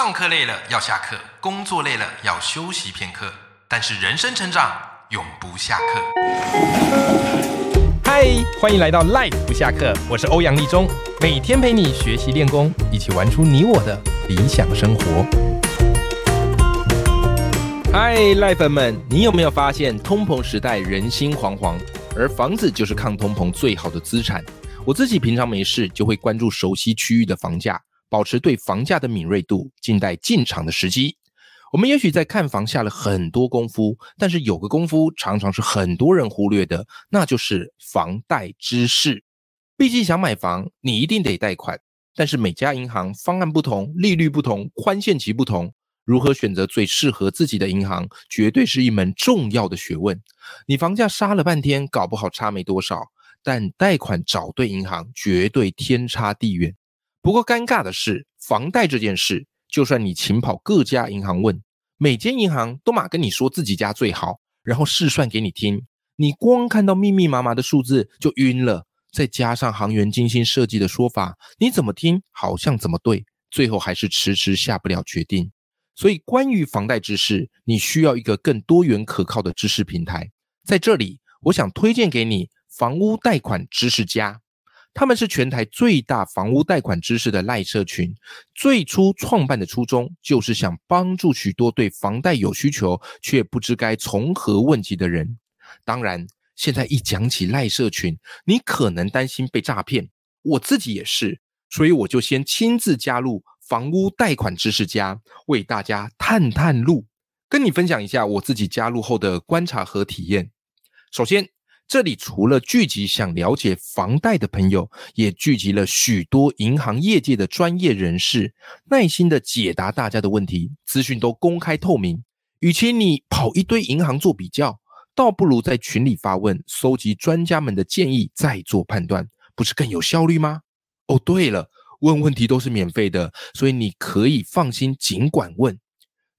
上课累了要下课，工作累了要休息片刻，但是人生成长永不下课。嗨，欢迎来到 Life 不下课，我是欧阳立中，每天陪你学习练功，一起玩出你我的理想生活。嗨，赖粉们，你有没有发现通膨时代人心惶惶，而房子就是抗通膨最好的资产？我自己平常没事就会关注熟悉区域的房价。保持对房价的敏锐度，静待进场的时机。我们也许在看房下了很多功夫，但是有个功夫常常是很多人忽略的，那就是房贷知识。毕竟想买房，你一定得贷款，但是每家银行方案不同，利率不同，宽限期不同，如何选择最适合自己的银行，绝对是一门重要的学问。你房价杀了半天，搞不好差没多少，但贷款找对银行，绝对天差地远。不过尴尬的是，房贷这件事，就算你勤跑各家银行问，每间银行都马跟你说自己家最好，然后试算给你听，你光看到密密麻麻的数字就晕了，再加上行员精心设计的说法，你怎么听好像怎么对，最后还是迟迟下不了决定。所以，关于房贷知识，你需要一个更多元可靠的知识平台。在这里，我想推荐给你房屋贷款知识家。他们是全台最大房屋贷款知识的赖社群，最初创办的初衷就是想帮助许多对房贷有需求却不知该从何问起的人。当然，现在一讲起赖社群，你可能担心被诈骗，我自己也是，所以我就先亲自加入房屋贷款知识家，为大家探探路，跟你分享一下我自己加入后的观察和体验。首先。这里除了聚集想了解房贷的朋友，也聚集了许多银行业界的专业人士，耐心的解答大家的问题，资讯都公开透明。与其你跑一堆银行做比较，倒不如在群里发问，收集专家们的建议，再做判断，不是更有效率吗？哦，对了，问问题都是免费的，所以你可以放心，尽管问。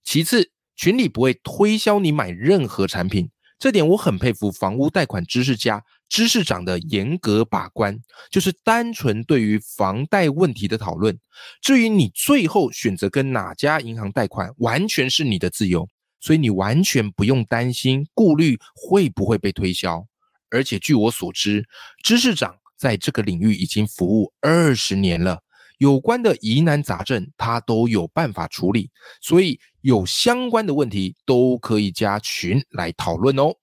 其次，群里不会推销你买任何产品。这点我很佩服房屋贷款知识家知识长的严格把关，就是单纯对于房贷问题的讨论。至于你最后选择跟哪家银行贷款，完全是你的自由，所以你完全不用担心顾虑会不会被推销。而且据我所知，知识长在这个领域已经服务二十年了。有关的疑难杂症，他都有办法处理，所以有相关的问题都可以加群来讨论哦。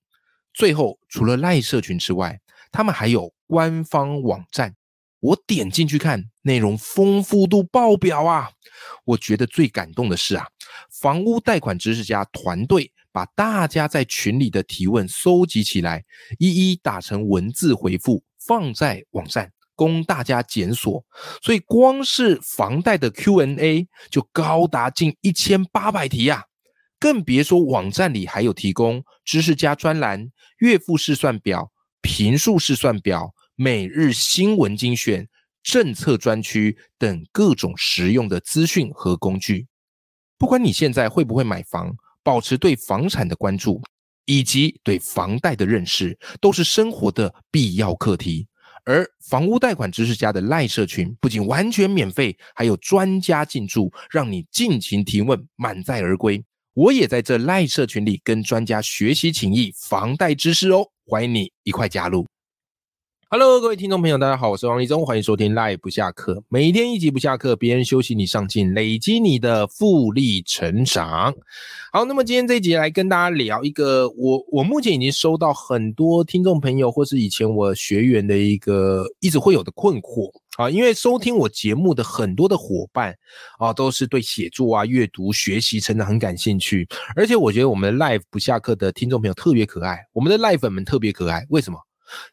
最后，除了赖社群之外，他们还有官方网站，我点进去看，内容丰富度爆表啊！我觉得最感动的是啊，房屋贷款知识家团队把大家在群里的提问收集起来，一一打成文字回复，放在网站。供大家检索，所以光是房贷的 Q&A 就高达近一千八百题呀，更别说网站里还有提供知识家专栏、月付试算表、平数试算表、每日新闻精选、政策专区等各种实用的资讯和工具。不管你现在会不会买房，保持对房产的关注以及对房贷的认识，都是生活的必要课题。而房屋贷款知识家的赖社群不仅完全免费，还有专家进驻，让你尽情提问，满载而归。我也在这赖社群里跟专家学习情谊房贷知识哦，欢迎你一块加入。Hello，各位听众朋友，大家好，我是王立忠，欢迎收听 Live 不下课，每天一集不下课，别人休息你上进，累积你的复利成长。好，那么今天这一集来跟大家聊一个，我我目前已经收到很多听众朋友或是以前我学员的一个一直会有的困惑啊，因为收听我节目的很多的伙伴啊，都是对写作啊、阅读、学习、成长很感兴趣，而且我觉得我们的 Live 不下课的听众朋友特别可爱，我们的 Live 粉们特别可爱，为什么？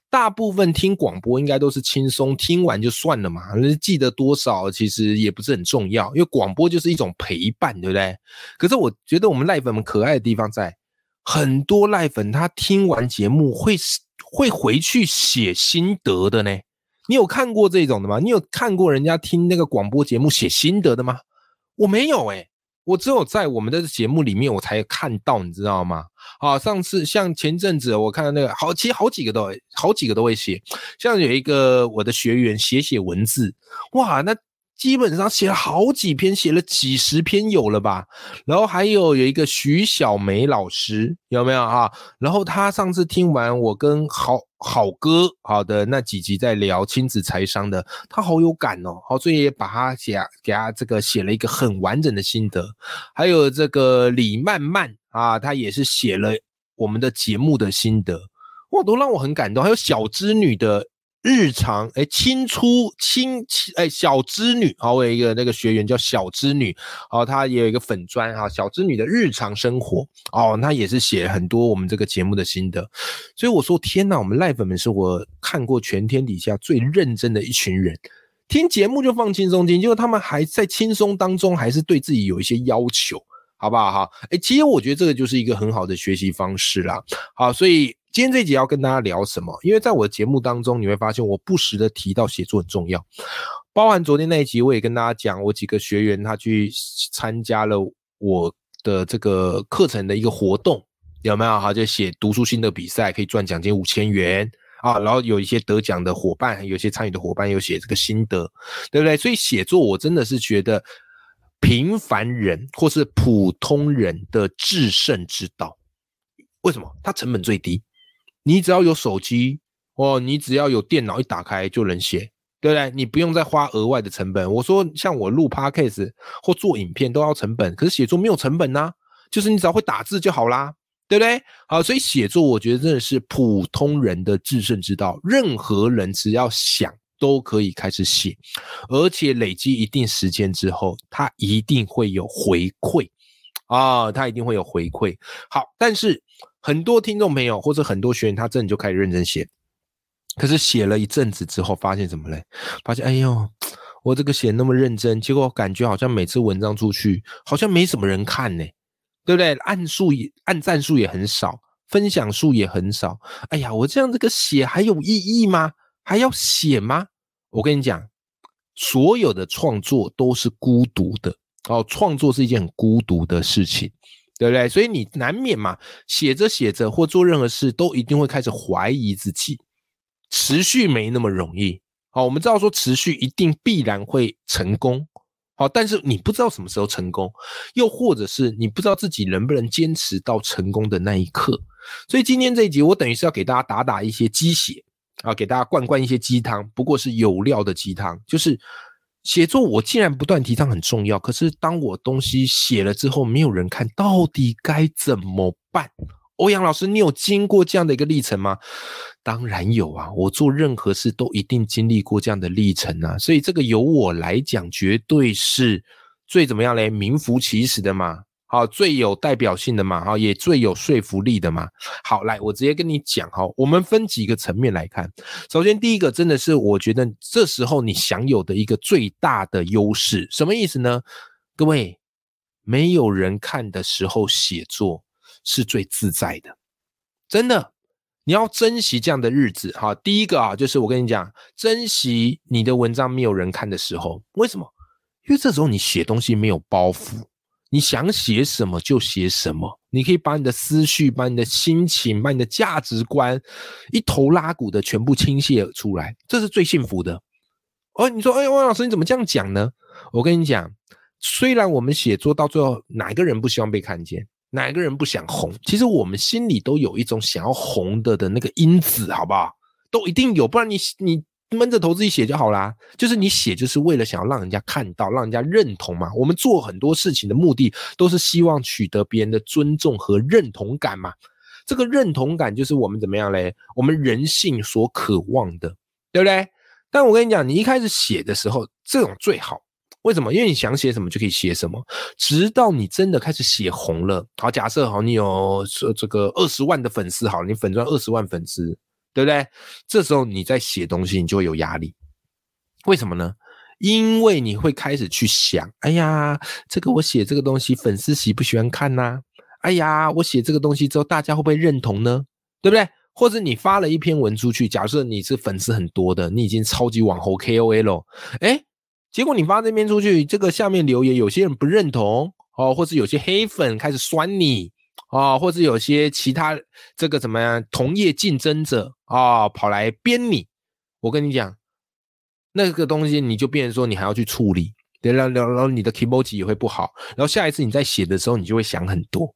大部分听广播应该都是轻松听完就算了嘛，记得多少其实也不是很重要，因为广播就是一种陪伴，对不对？可是我觉得我们赖粉们可爱的地方在，很多赖粉他听完节目会会回去写心得的呢。你有看过这种的吗？你有看过人家听那个广播节目写心得的吗？我没有哎。我只有在我们的节目里面，我才看到，你知道吗？啊，上次像前阵子我看到那个，好，其实好几个都，好几个都会写。像有一个我的学员写写文字，哇，那基本上写了好几篇，写了几十篇有了吧？然后还有有一个徐小梅老师，有没有啊？然后他上次听完我跟好好哥好的那几集在聊亲子财商的，他好有感哦，好，所以也把他写给他这个写了一个很完整的心得。还有这个李曼曼啊，他也是写了我们的节目的心得，哇，都让我很感动。还有小织女的。日常哎，亲出亲哎，小织女啊，我有一个那个学员叫小织女，哦，她也有一个粉砖哈，小织女的日常生活哦，那也是写很多我们这个节目的心得，所以我说天哪，我们赖粉们是我看过全天底下最认真的一群人，听节目就放轻松听，结果他们还在轻松当中，还是对自己有一些要求，好不好哈？哎，其实我觉得这个就是一个很好的学习方式啦，好，所以。今天这一集要跟大家聊什么？因为在我的节目当中，你会发现我不时的提到写作很重要，包含昨天那一集，我也跟大家讲，我几个学员他去参加了我的这个课程的一个活动，有没有？哈，就写读书心得比赛，可以赚奖金五千元啊。然后有一些得奖的伙伴，有些参与的伙伴有写这个心得，对不对？所以写作我真的是觉得平凡人或是普通人的制胜之道。为什么？它成本最低。你只要有手机哦，你只要有电脑一打开就能写，对不对？你不用再花额外的成本。我说像我录 podcast 或做影片都要成本，可是写作没有成本呐，就是你只要会打字就好啦，对不对？好，所以写作我觉得真的是普通人的制胜之道，任何人只要想都可以开始写，而且累积一定时间之后，他一定会有回馈啊，他一定会有回馈。好，但是。很多听众朋友或者很多学员，他真的就开始认真写，可是写了一阵子之后，发现什么嘞？发现哎呦，我这个写那么认真，结果感觉好像每次文章出去，好像没什么人看呢，对不对？按数按赞数也很少，分享数也很少。哎呀，我这样这个写还有意义吗？还要写吗？我跟你讲，所有的创作都是孤独的哦，创作是一件很孤独的事情。对不对？所以你难免嘛，写着写着或做任何事，都一定会开始怀疑自己，持续没那么容易。好，我们知道说持续一定必然会成功，好，但是你不知道什么时候成功，又或者是你不知道自己能不能坚持到成功的那一刻。所以今天这一集，我等于是要给大家打打一些鸡血啊，给大家灌灌一些鸡汤，不过是有料的鸡汤，就是。写作我既然不断提倡很重要，可是当我东西写了之后，没有人看到底该怎么办？欧阳老师，你有经过这样的一个历程吗？当然有啊，我做任何事都一定经历过这样的历程啊，所以这个由我来讲，绝对是最怎么样嘞？名副其实的嘛。好，最有代表性的嘛，哈，也最有说服力的嘛。好，来，我直接跟你讲哈，我们分几个层面来看。首先，第一个真的是我觉得这时候你享有的一个最大的优势，什么意思呢？各位，没有人看的时候写作是最自在的，真的，你要珍惜这样的日子哈。第一个啊，就是我跟你讲，珍惜你的文章没有人看的时候，为什么？因为这时候你写东西没有包袱。你想写什么就写什么，你可以把你的思绪、把你的心情、把你的价值观一头拉骨的全部倾泻出来，这是最幸福的。哦，你说，哎，汪老师你怎么这样讲呢？我跟你讲，虽然我们写作到最后，哪个人不希望被看见，哪个人不想红？其实我们心里都有一种想要红的的那个因子，好不好？都一定有，不然你你。闷着头自己写就好啦，就是你写就是为了想要让人家看到，让人家认同嘛。我们做很多事情的目的都是希望取得别人的尊重和认同感嘛。这个认同感就是我们怎么样嘞？我们人性所渴望的，对不对？但我跟你讲，你一开始写的时候，这种最好。为什么？因为你想写什么就可以写什么，直到你真的开始写红了。好，假设好，你有这个二十万的粉丝，好，你粉钻二十万粉丝。对不对？这时候你在写东西，你就会有压力。为什么呢？因为你会开始去想：哎呀，这个我写这个东西，粉丝喜不喜欢看呢？哎呀，我写这个东西之后，大家会不会认同呢？对不对？或者你发了一篇文出去，假设你是粉丝很多的，你已经超级网红 KOL，哎，结果你发这篇出去，这个下面留言有些人不认同哦，或者有些黑粉开始酸你。啊，或者有些其他这个怎么样同业竞争者啊，跑来编你。我跟你讲，那个东西你就变成说你还要去处理，对，然后然后你的 keyboard 也会不好，然后下一次你在写的时候你就会想很多，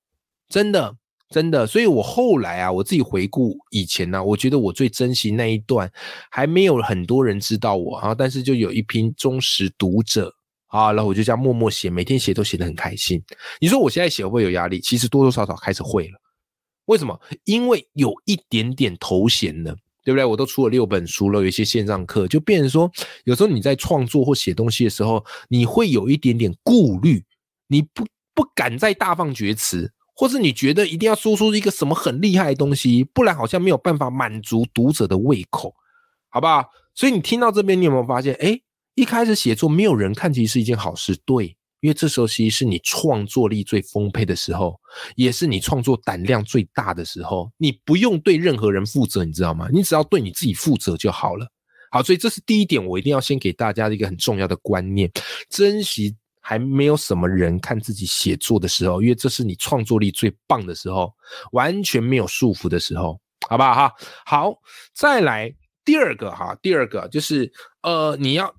真的。真的，所以我后来啊，我自己回顾以前呢，我觉得我最珍惜那一段，还没有很多人知道我啊，但是就有一批忠实读者啊，然后我就这样默默写，每天写都写得很开心。你说我现在写会不会有压力？其实多多少少开始会了。为什么？因为有一点点头衔了，对不对？我都出了六本书了，有一些线上课，就变成说，有时候你在创作或写东西的时候，你会有一点点顾虑，你不不敢再大放厥词。或是你觉得一定要说出一个什么很厉害的东西，不然好像没有办法满足读者的胃口，好不好？所以你听到这边，你有没有发现？哎，一开始写作没有人看，其实是一件好事。对，因为这时候其实是你创作力最丰沛的时候，也是你创作胆量最大的时候。你不用对任何人负责，你知道吗？你只要对你自己负责就好了。好，所以这是第一点，我一定要先给大家一个很重要的观念：珍惜。还没有什么人看自己写作的时候，因为这是你创作力最棒的时候，完全没有束缚的时候，好不好哈？好，再来第二个哈，第二个就是呃，你要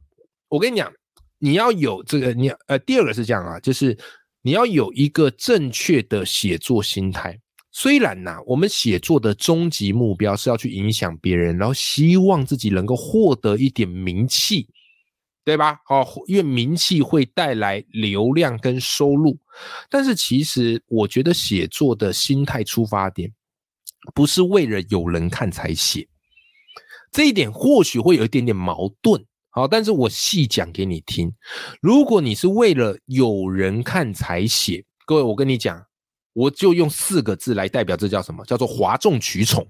我跟你讲，你要有这个，你呃，第二个是这样啊，就是你要有一个正确的写作心态。虽然呐，我们写作的终极目标是要去影响别人，然后希望自己能够获得一点名气。对吧？哦，因为名气会带来流量跟收入，但是其实我觉得写作的心态出发点不是为了有人看才写，这一点或许会有一点点矛盾。好，但是我细讲给你听。如果你是为了有人看才写，各位，我跟你讲，我就用四个字来代表，这叫什么？叫做哗众取宠，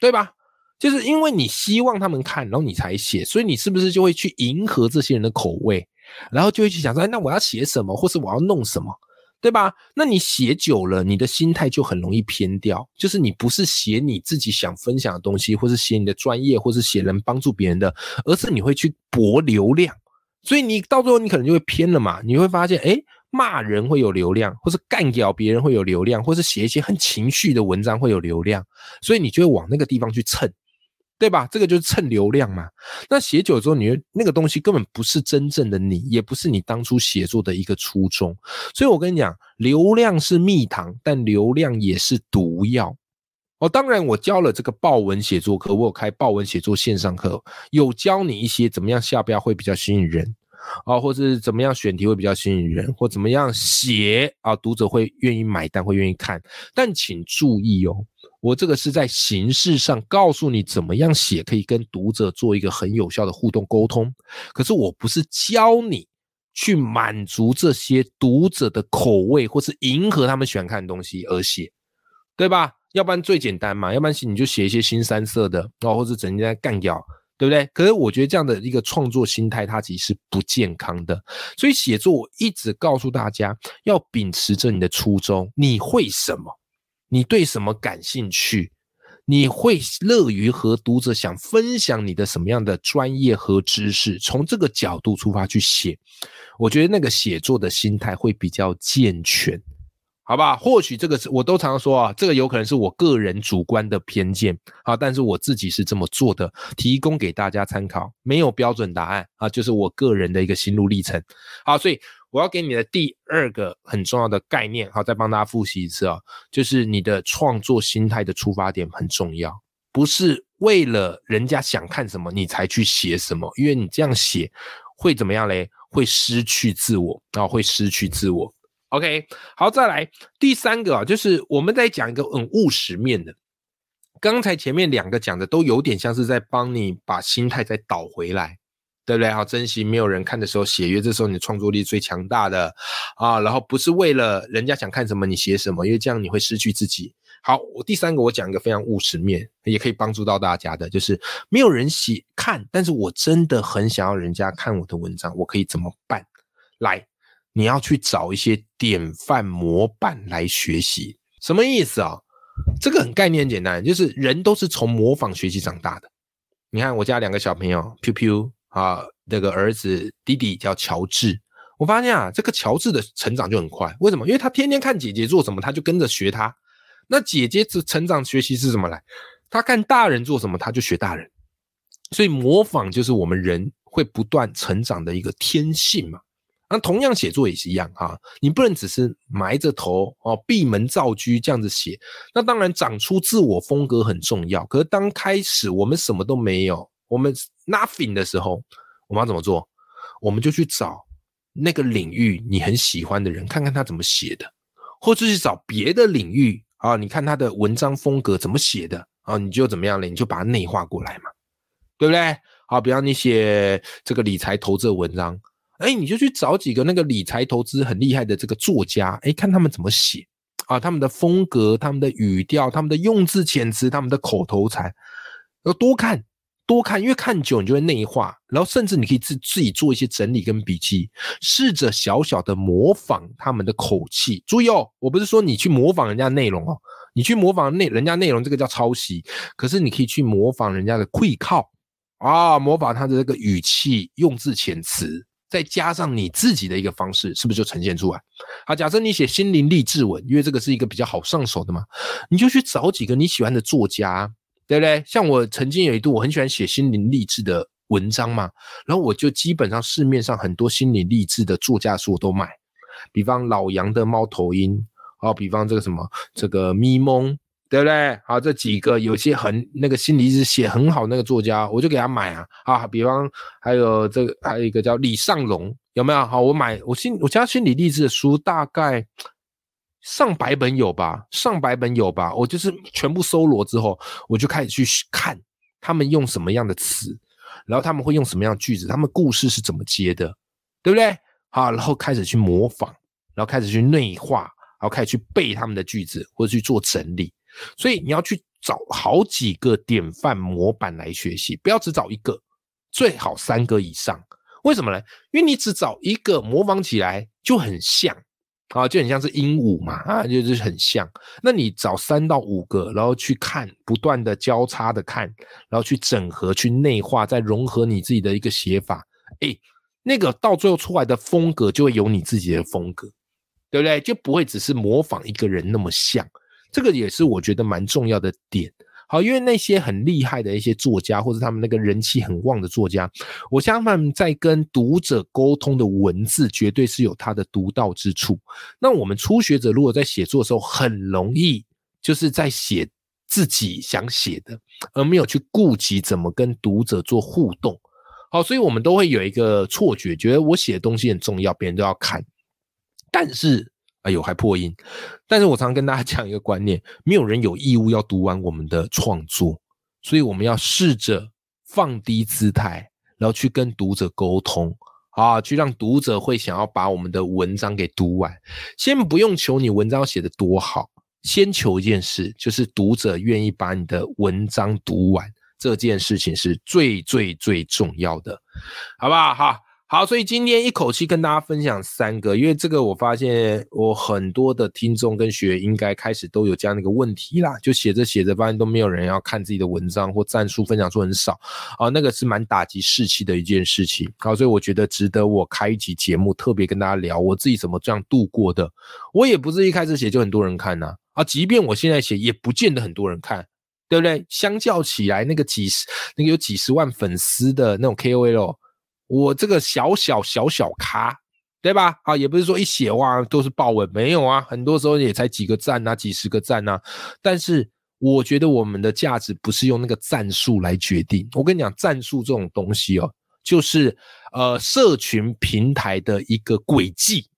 对吧？就是因为你希望他们看，然后你才写，所以你是不是就会去迎合这些人的口味，然后就会去想说，哎，那我要写什么，或是我要弄什么，对吧？那你写久了，你的心态就很容易偏掉，就是你不是写你自己想分享的东西，或是写你的专业，或是写能帮助别人的，而是你会去博流量，所以你到最后你可能就会偏了嘛，你会发现，哎，骂人会有流量，或是干掉别人会有流量，或是写一些很情绪的文章会有流量，所以你就会往那个地方去蹭。对吧？这个就是蹭流量嘛。那写久之后，你那个东西根本不是真正的你，也不是你当初写作的一个初衷。所以我跟你讲，流量是蜜糖，但流量也是毒药。哦，当然我教了这个报文写作课，我有开报文写作线上课，有教你一些怎么样下标会比较吸引人啊，或者怎么样选题会比较吸引人，或怎么样写啊，读者会愿意买单，会愿意看。但请注意哦。我这个是在形式上告诉你怎么样写可以跟读者做一个很有效的互动沟通，可是我不是教你去满足这些读者的口味或是迎合他们喜欢看的东西而写，对吧？要不然最简单嘛，要不然你就写一些新三色的，哦，或者整天在干掉，对不对？可是我觉得这样的一个创作心态，它其实是不健康的。所以写作我一直告诉大家，要秉持着你的初衷，你会什么？你对什么感兴趣？你会乐于和读者想分享你的什么样的专业和知识？从这个角度出发去写，我觉得那个写作的心态会比较健全，好吧？或许这个是我都常说啊，这个有可能是我个人主观的偏见啊，但是我自己是这么做的，提供给大家参考，没有标准答案啊，就是我个人的一个心路历程。好，所以。我要给你的第二个很重要的概念，好，再帮大家复习一次啊，就是你的创作心态的出发点很重要，不是为了人家想看什么你才去写什么，因为你这样写会怎么样嘞？会失去自我啊，会失去自我。OK，好，再来第三个啊，就是我们在讲一个很务实面的，刚才前面两个讲的都有点像是在帮你把心态再倒回来。对不对？好，珍惜没有人看的时候写，约这时候你的创作力最强大的啊。然后不是为了人家想看什么你写什么，因为这样你会失去自己。好，我第三个我讲一个非常务实面，也可以帮助到大家的，就是没有人写看，但是我真的很想要人家看我的文章，我可以怎么办？来，你要去找一些典范模板来学习，什么意思啊？这个很概念简单，就是人都是从模仿学习长大的。你看我家两个小朋友，Q Q。啊，那个儿子弟弟叫乔治，我发现啊，这个乔治的成长就很快。为什么？因为他天天看姐姐做什么，他就跟着学他。那姐姐这成长学习是什么来？他看大人做什么，他就学大人。所以模仿就是我们人会不断成长的一个天性嘛。那同样写作也是一样哈，你不能只是埋着头哦，闭门造车这样子写。那当然长出自我风格很重要。可是当开始我们什么都没有，我们 nothing 的时候，我们要怎么做？我们就去找那个领域你很喜欢的人，看看他怎么写的，或者去找别的领域啊，你看他的文章风格怎么写的啊，你就怎么样了？你就把它内化过来嘛，对不对？好，比方你写这个理财投资的文章。哎，你就去找几个那个理财投资很厉害的这个作家，哎，看他们怎么写啊，他们的风格、他们的语调、他们的用字遣词、他们的口头禅，要多看多看，因为看久你就会内化，然后甚至你可以自自己做一些整理跟笔记，试着小小的模仿他们的口气。注意哦，我不是说你去模仿人家内容哦，你去模仿内人家内容，这个叫抄袭。可是你可以去模仿人家的会靠啊，模仿他的这个语气、用字遣词。再加上你自己的一个方式，是不是就呈现出来？好，假设你写心灵励志文，因为这个是一个比较好上手的嘛，你就去找几个你喜欢的作家，对不对？像我曾经有一度我很喜欢写心灵励志的文章嘛，然后我就基本上市面上很多心灵励志的作家书我都买，比方老杨的猫头鹰，好，比方这个什么这个咪蒙。对不对？好，这几个有些很那个心理是写很好那个作家，我就给他买啊啊！比方还有这个，还有一个叫李尚龙，有没有？好，我买我心我家心理励志的书大概上百本有吧，上百本有吧。我就是全部搜罗之后，我就开始去看他们用什么样的词，然后他们会用什么样的句子，他们故事是怎么接的，对不对？好，然后开始去模仿，然后开始去内化，然后开始去背他们的句子或者去做整理。所以你要去找好几个典范模板来学习，不要只找一个，最好三个以上。为什么呢？因为你只找一个模仿起来就很像啊，就很像是鹦鹉嘛啊，就是很像。那你找三到五个，然后去看，不断的交叉的看，然后去整合、去内化，再融合你自己的一个写法，哎，那个到最后出来的风格就会有你自己的风格，对不对？就不会只是模仿一个人那么像。这个也是我觉得蛮重要的点，好，因为那些很厉害的一些作家，或者他们那个人气很旺的作家，我相信在跟读者沟通的文字，绝对是有他的独到之处。那我们初学者如果在写作的时候，很容易就是在写自己想写的，而没有去顾及怎么跟读者做互动。好，所以我们都会有一个错觉，觉得我写的东西很重要，别人都要看，但是。哎呦，还破音！但是我常跟大家 讲一个观念：没有人有义务要读完我们的创作，所以我们要试着放低姿态，然后去跟读者沟通啊，去让读者会想要把我们的文章给读完。先不用求你文章写的多好，先求一件事，就是读者愿意把你的文章读完，这件事情是最最最重要的，好不好？哈。好，所以今天一口气跟大家分享三个，因为这个我发现我很多的听众跟学员应该开始都有这样的一个问题啦，就写着写着发现都没有人要看自己的文章或战术分享出很少啊，那个是蛮打击士气的一件事情。好，所以我觉得值得我开一集节目特别跟大家聊我自己怎么这样度过的。我也不是一开始写就很多人看呐，啊，即便我现在写也不见得很多人看，对不对？相较起来，那个几十那个有几十万粉丝的那种 KOL。我这个小小小小咖，对吧？啊，也不是说一写哇都是爆文，没有啊，很多时候也才几个赞呐，几十个赞呐。但是我觉得我们的价值不是用那个战术来决定。我跟你讲，战术这种东西哦，就是呃社群平台的一个轨迹，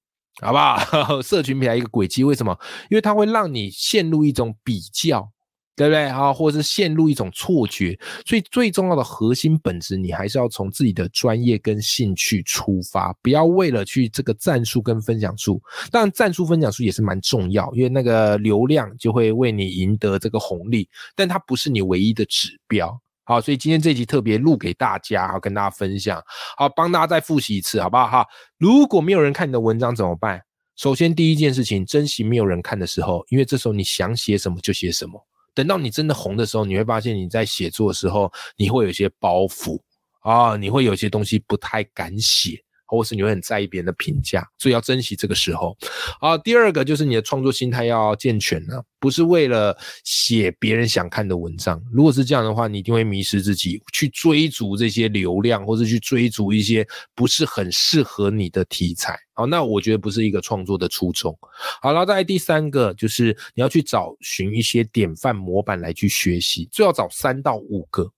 好不好？社群平台一个轨迹，为什么？因为它会让你陷入一种比较。对不对啊？或者是陷入一种错觉，所以最重要的核心本质，你还是要从自己的专业跟兴趣出发，不要为了去这个战术跟分享术。当然，战术分享术也是蛮重要，因为那个流量就会为你赢得这个红利，但它不是你唯一的指标。好，所以今天这集特别录给大家，好跟大家分享，好帮大家再复习一次，好不好？哈，如果没有人看你的文章怎么办？首先第一件事情，珍惜没有人看的时候，因为这时候你想写什么就写什么。等到你真的红的时候，你会发现你在写作的时候，你会有些包袱啊，你会有些东西不太敢写，或是你会很在意别人的评价，所以要珍惜这个时候。好，第二个就是你的创作心态要健全呢，不是为了写别人想看的文章。如果是这样的话，你一定会迷失自己，去追逐这些流量，或者去追逐一些不是很适合你的题材。好，那我觉得不是一个创作的初衷。好，然后再第三个就是你要去找寻一些典范模板来去学习，最好找三到五个。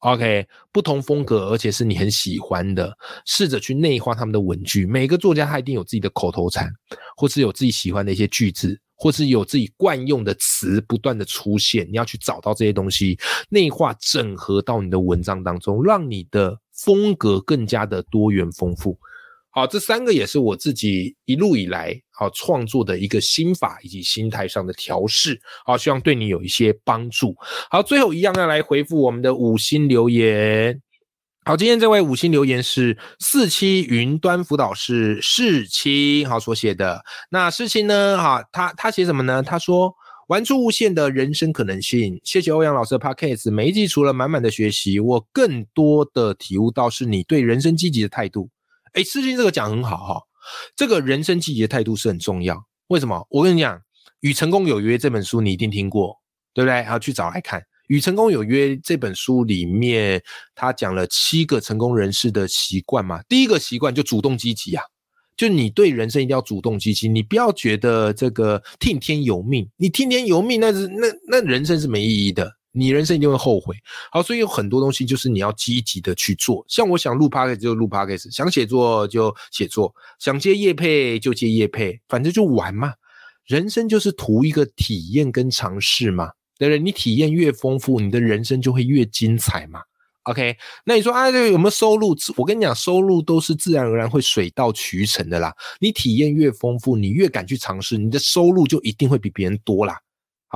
OK，不同风格，而且是你很喜欢的，试着去内化他们的文具。每个作家他一定有自己的口头禅，或是有自己喜欢的一些句子，或是有自己惯用的词不断的出现。你要去找到这些东西，内化整合到你的文章当中，让你的风格更加的多元丰富。好，这三个也是我自己一路以来好创作的一个心法以及心态上的调试，好，希望对你有一些帮助。好，最后一样要来回复我们的五星留言。好，今天这位五星留言是四期云端辅导室世清好所写的。那世清呢？哈，他他写什么呢？他说玩出无限的人生可能性。谢谢欧阳老师的 podcast，每一集除了满满的学习，我更多的体悟到是你对人生积极的态度。哎，世金这个讲很好哈，这个人生积极的态度是很重要。为什么？我跟你讲，《与成功有约》这本书你一定听过，对不对？要去找来看《与成功有约》这本书里面，他讲了七个成功人士的习惯嘛。第一个习惯就主动积极啊，就你对人生一定要主动积极，你不要觉得这个听天由命，你听天由命那是那那人生是没意义的。你人生一定会后悔，好，所以有很多东西就是你要积极的去做。像我想录 podcast 就录 podcast，想写作就写作，想接业配就接业配，反正就玩嘛。人生就是图一个体验跟尝试嘛，对不对？你体验越丰富，你的人生就会越精彩嘛。OK，那你说啊，这个有没有收入？我跟你讲，收入都是自然而然会水到渠成的啦。你体验越丰富，你越敢去尝试，你的收入就一定会比别人多啦。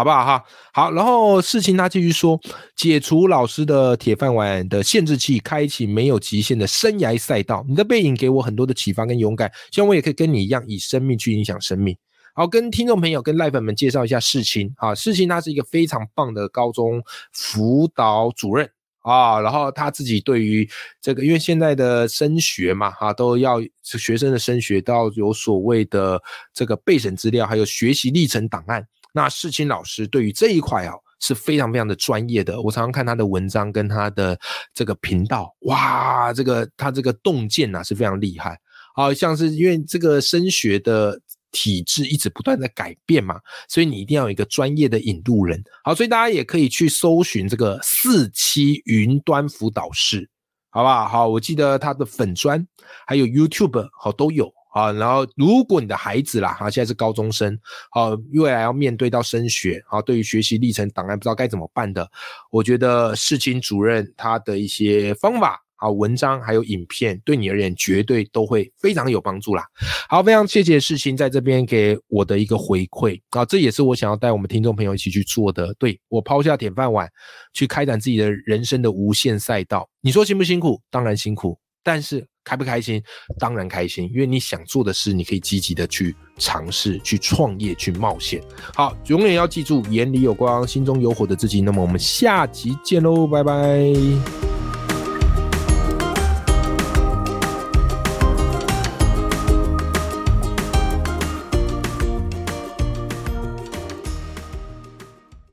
好不好哈？好，然后事情他继续说，解除老师的铁饭碗的限制器，开启没有极限的生涯赛道。你的背影给我很多的启发跟勇敢，希望我也可以跟你一样，以生命去影响生命。好，跟听众朋友跟赖粉们介绍一下事情啊，事情他是一个非常棒的高中辅导主任啊，然后他自己对于这个，因为现在的升学嘛，哈，都要学生的升学都要有所谓的这个备审资料，还有学习历程档案。那世清老师对于这一块啊是非常非常的专业的，我常常看他的文章跟他的这个频道，哇，这个他这个洞见呐是非常厉害，好像是因为这个升学的体制一直不断的改变嘛，所以你一定要有一个专业的引路人，好，所以大家也可以去搜寻这个四期云端辅导室，好不好？好，我记得他的粉砖还有 YouTube 好都有。啊，然后如果你的孩子啦，哈，现在是高中生，好，未来要面对到升学，啊，对于学习历程档案不知道该怎么办的，我觉得事情主任他的一些方法，啊，文章还有影片，对你而言绝对都会非常有帮助啦。好，非常谢谢事情在这边给我的一个回馈，啊，这也是我想要带我们听众朋友一起去做的，对我抛下铁饭碗，去开展自己的人生的无限赛道。你说辛不辛苦？当然辛苦，但是。开不开心？当然开心，因为你想做的事，你可以积极的去尝试、去创业、去冒险。好，永远要记住，眼里有光，心中有火的自己。那么我们下集见喽，拜拜。